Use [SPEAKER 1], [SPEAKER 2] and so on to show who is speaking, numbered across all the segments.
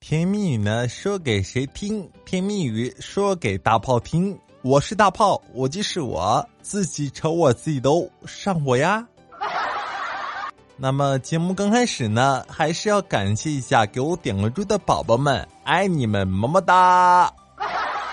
[SPEAKER 1] 甜蜜语呢，说给谁听？甜蜜语说给大炮听。我是大炮，我就是我自己，瞅我自己都上火呀。那么节目刚开始呢，还是要感谢一下给我点关注的宝宝们，爱你们，么么哒。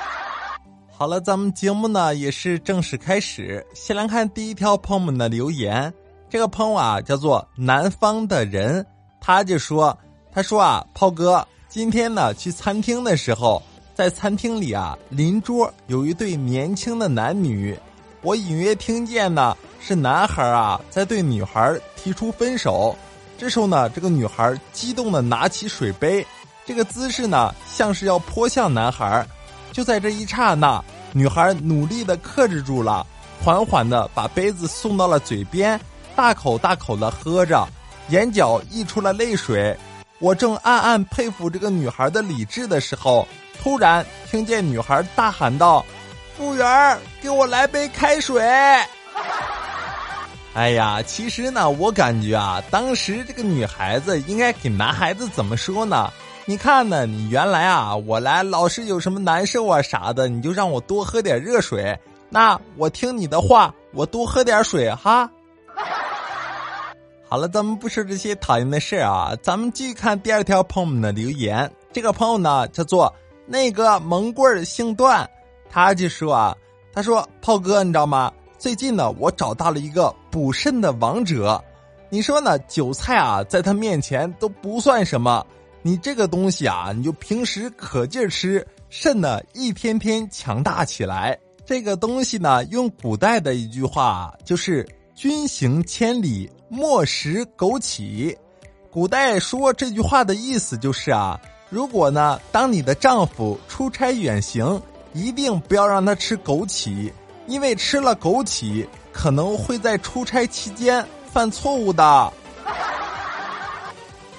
[SPEAKER 1] 好了，咱们节目呢也是正式开始。先来看第一条朋友们的留言，这个朋友啊叫做南方的人，他就说：“他说啊，炮哥。”今天呢，去餐厅的时候，在餐厅里啊，邻桌有一对年轻的男女，我隐约听见呢是男孩啊在对女孩提出分手。这时候呢，这个女孩激动的拿起水杯，这个姿势呢像是要泼向男孩。就在这一刹那，女孩努力的克制住了，缓缓的把杯子送到了嘴边，大口大口的喝着，眼角溢出了泪水。我正暗暗佩服这个女孩的理智的时候，突然听见女孩大喊道：“服务员，给我来杯开水！”哎呀，其实呢，我感觉啊，当时这个女孩子应该给男孩子怎么说呢？你看呢，你原来啊，我来老是有什么难受啊啥的，你就让我多喝点热水。那我听你的话，我多喝点水哈。好了，咱们不说这些讨厌的事啊，咱们继续看第二条朋友们的留言。这个朋友呢叫做那个蒙棍姓段，他就说啊，他说炮哥，你知道吗？最近呢，我找到了一个补肾的王者。你说呢？韭菜啊，在他面前都不算什么。你这个东西啊，你就平时可劲儿吃，肾呢一天天强大起来。这个东西呢，用古代的一句话就是“君行千里”。莫食枸杞，古代说这句话的意思就是啊，如果呢，当你的丈夫出差远行，一定不要让他吃枸杞，因为吃了枸杞可能会在出差期间犯错误的。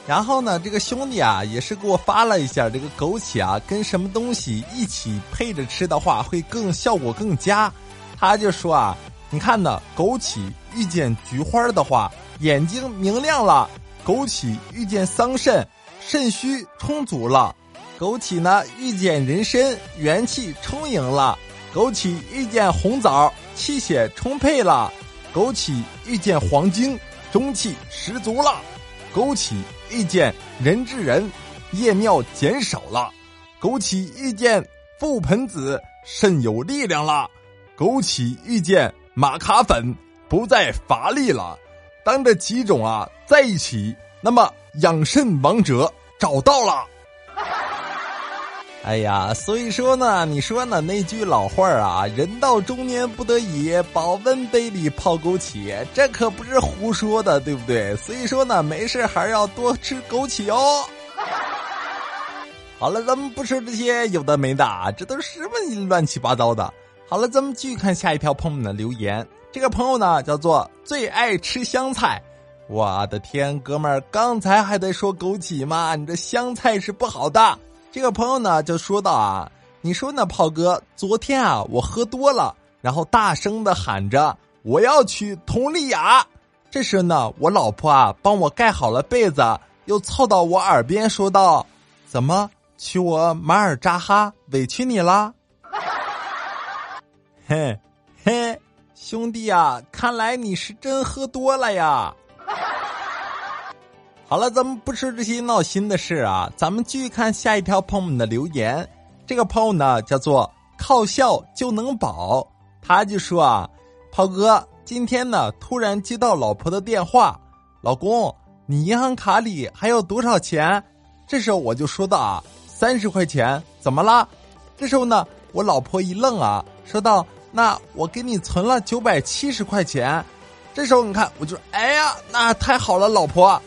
[SPEAKER 1] 然后呢，这个兄弟啊，也是给我发了一下这个枸杞啊，跟什么东西一起配着吃的话，会更效果更佳。他就说啊。你看呢？枸杞遇见菊花的话，眼睛明亮了；枸杞遇见桑葚，肾虚充足了；枸杞呢遇见人参，元气充盈了；枸杞遇见红枣，气血充沛了；枸杞遇见黄精，中气十足了；枸杞遇见人之人，夜尿减少了；枸杞遇见覆盆子，肾有力量了；枸杞遇见。玛卡粉不再乏力了，当这几种啊在一起，那么养肾王者找到了。哎呀，所以说呢，你说呢？那句老话啊，“人到中年不得已，保温杯里泡枸杞”，这可不是胡说的，对不对？所以说呢，没事还是要多吃枸杞哦。好了，咱们不说这些有的没的，这都什么乱七八糟的。好了，咱们继续看下一条朋友们的留言。这个朋友呢，叫做最爱吃香菜。我的天，哥们儿，刚才还在说枸杞吗？你这香菜是不好的。这个朋友呢，就说到啊，你说呢，炮哥，昨天啊，我喝多了，然后大声的喊着我要去佟丽娅。这时呢，我老婆啊，帮我盖好了被子，又凑到我耳边说道：“怎么娶我马尔扎哈委屈你了？”嘿，嘿，兄弟啊，看来你是真喝多了呀。好了，咱们不说这些闹心的事啊，咱们继续看下一条朋友们的留言。这个朋友呢，叫做靠笑就能保，他就说啊，炮哥，今天呢突然接到老婆的电话，老公，你银行卡里还有多少钱？这时候我就说道啊，三十块钱，怎么了？这时候呢，我老婆一愣啊，说道。那我给你存了九百七十块钱，这时候你看，我就哎呀，那太好了，老婆。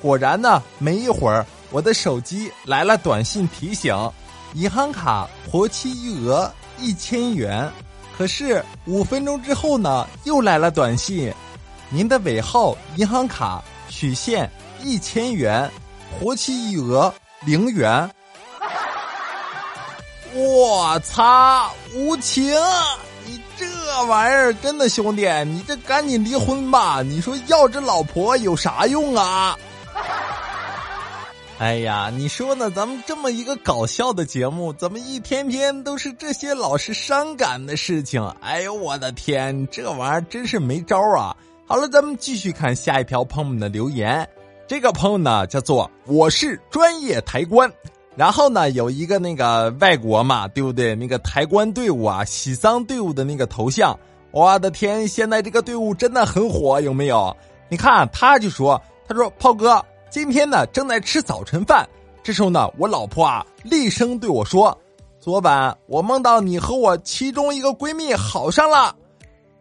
[SPEAKER 1] 果然呢，没一会儿，我的手机来了短信提醒，银行卡活期余额一千元。可是五分钟之后呢，又来了短信，您的尾号银行卡取现一千元，活期余额零元。我操，无情。这玩意儿真的兄弟，你这赶紧离婚吧！你说要这老婆有啥用啊？哎呀，你说呢？咱们这么一个搞笑的节目，怎么一天天都是这些老是伤感的事情？哎呦，我的天，这玩意儿真是没招啊！好了，咱们继续看下一条朋友们的留言。这个朋友呢，叫做我是专业抬棺。然后呢，有一个那个外国嘛，对不对？那个抬棺队伍啊，喜丧队伍的那个头像，我的天，现在这个队伍真的很火，有没有？你看，他就说，他说，炮哥。今天呢，正在吃早晨饭，这时候呢，我老婆啊厉声对我说：“昨晚我梦到你和我其中一个闺蜜好上了。”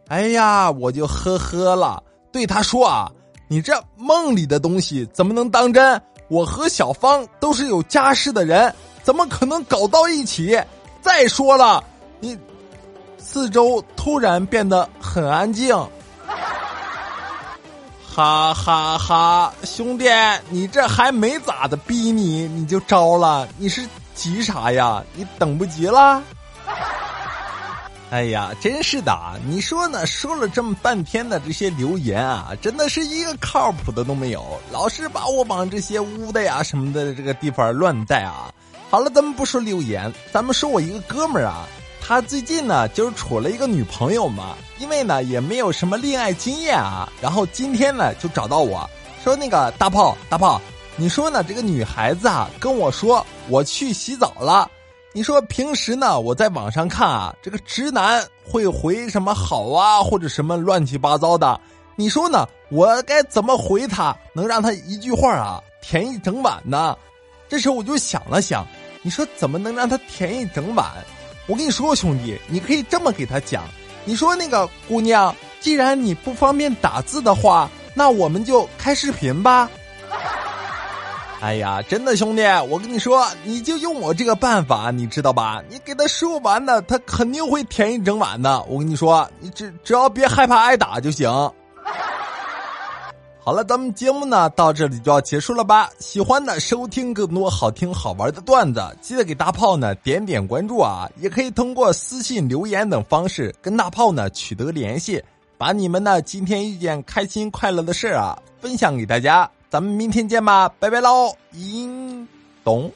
[SPEAKER 1] 哎呀，我就呵呵了，对她说：“啊，你这梦里的东西怎么能当真？我和小芳都是有家室的人，怎么可能搞到一起？再说了，你……”四周突然变得很安静。哈哈哈，兄弟，你这还没咋的逼你，你就招了？你是急啥呀？你等不及了？哎呀，真是的，你说呢？说了这么半天的这些留言啊，真的是一个靠谱的都没有，老是把我往这些污的呀什么的这个地方乱带啊。好了，咱们不说留言，咱们说我一个哥们儿啊。他最近呢，就是处了一个女朋友嘛，因为呢也没有什么恋爱经验啊，然后今天呢就找到我说那个大炮大炮，你说呢这个女孩子啊跟我说我去洗澡了，你说平时呢我在网上看啊，这个直男会回什么好啊或者什么乱七八糟的，你说呢我该怎么回他能让他一句话啊甜一整晚呢？这时候我就想了想，你说怎么能让他甜一整晚？我跟你说，兄弟，你可以这么给他讲。你说那个姑娘，既然你不方便打字的话，那我们就开视频吧。哎呀，真的兄弟，我跟你说，你就用我这个办法，你知道吧？你给他说完呢，他肯定会填一整晚的。我跟你说，你只只要别害怕挨打就行。好了，咱们节目呢到这里就要结束了吧？喜欢的收听更多好听好玩的段子，记得给大炮呢点点关注啊！也可以通过私信留言等方式跟大炮呢取得联系，把你们呢今天遇见开心快乐的事啊分享给大家。咱们明天见吧，拜拜喽！音懂。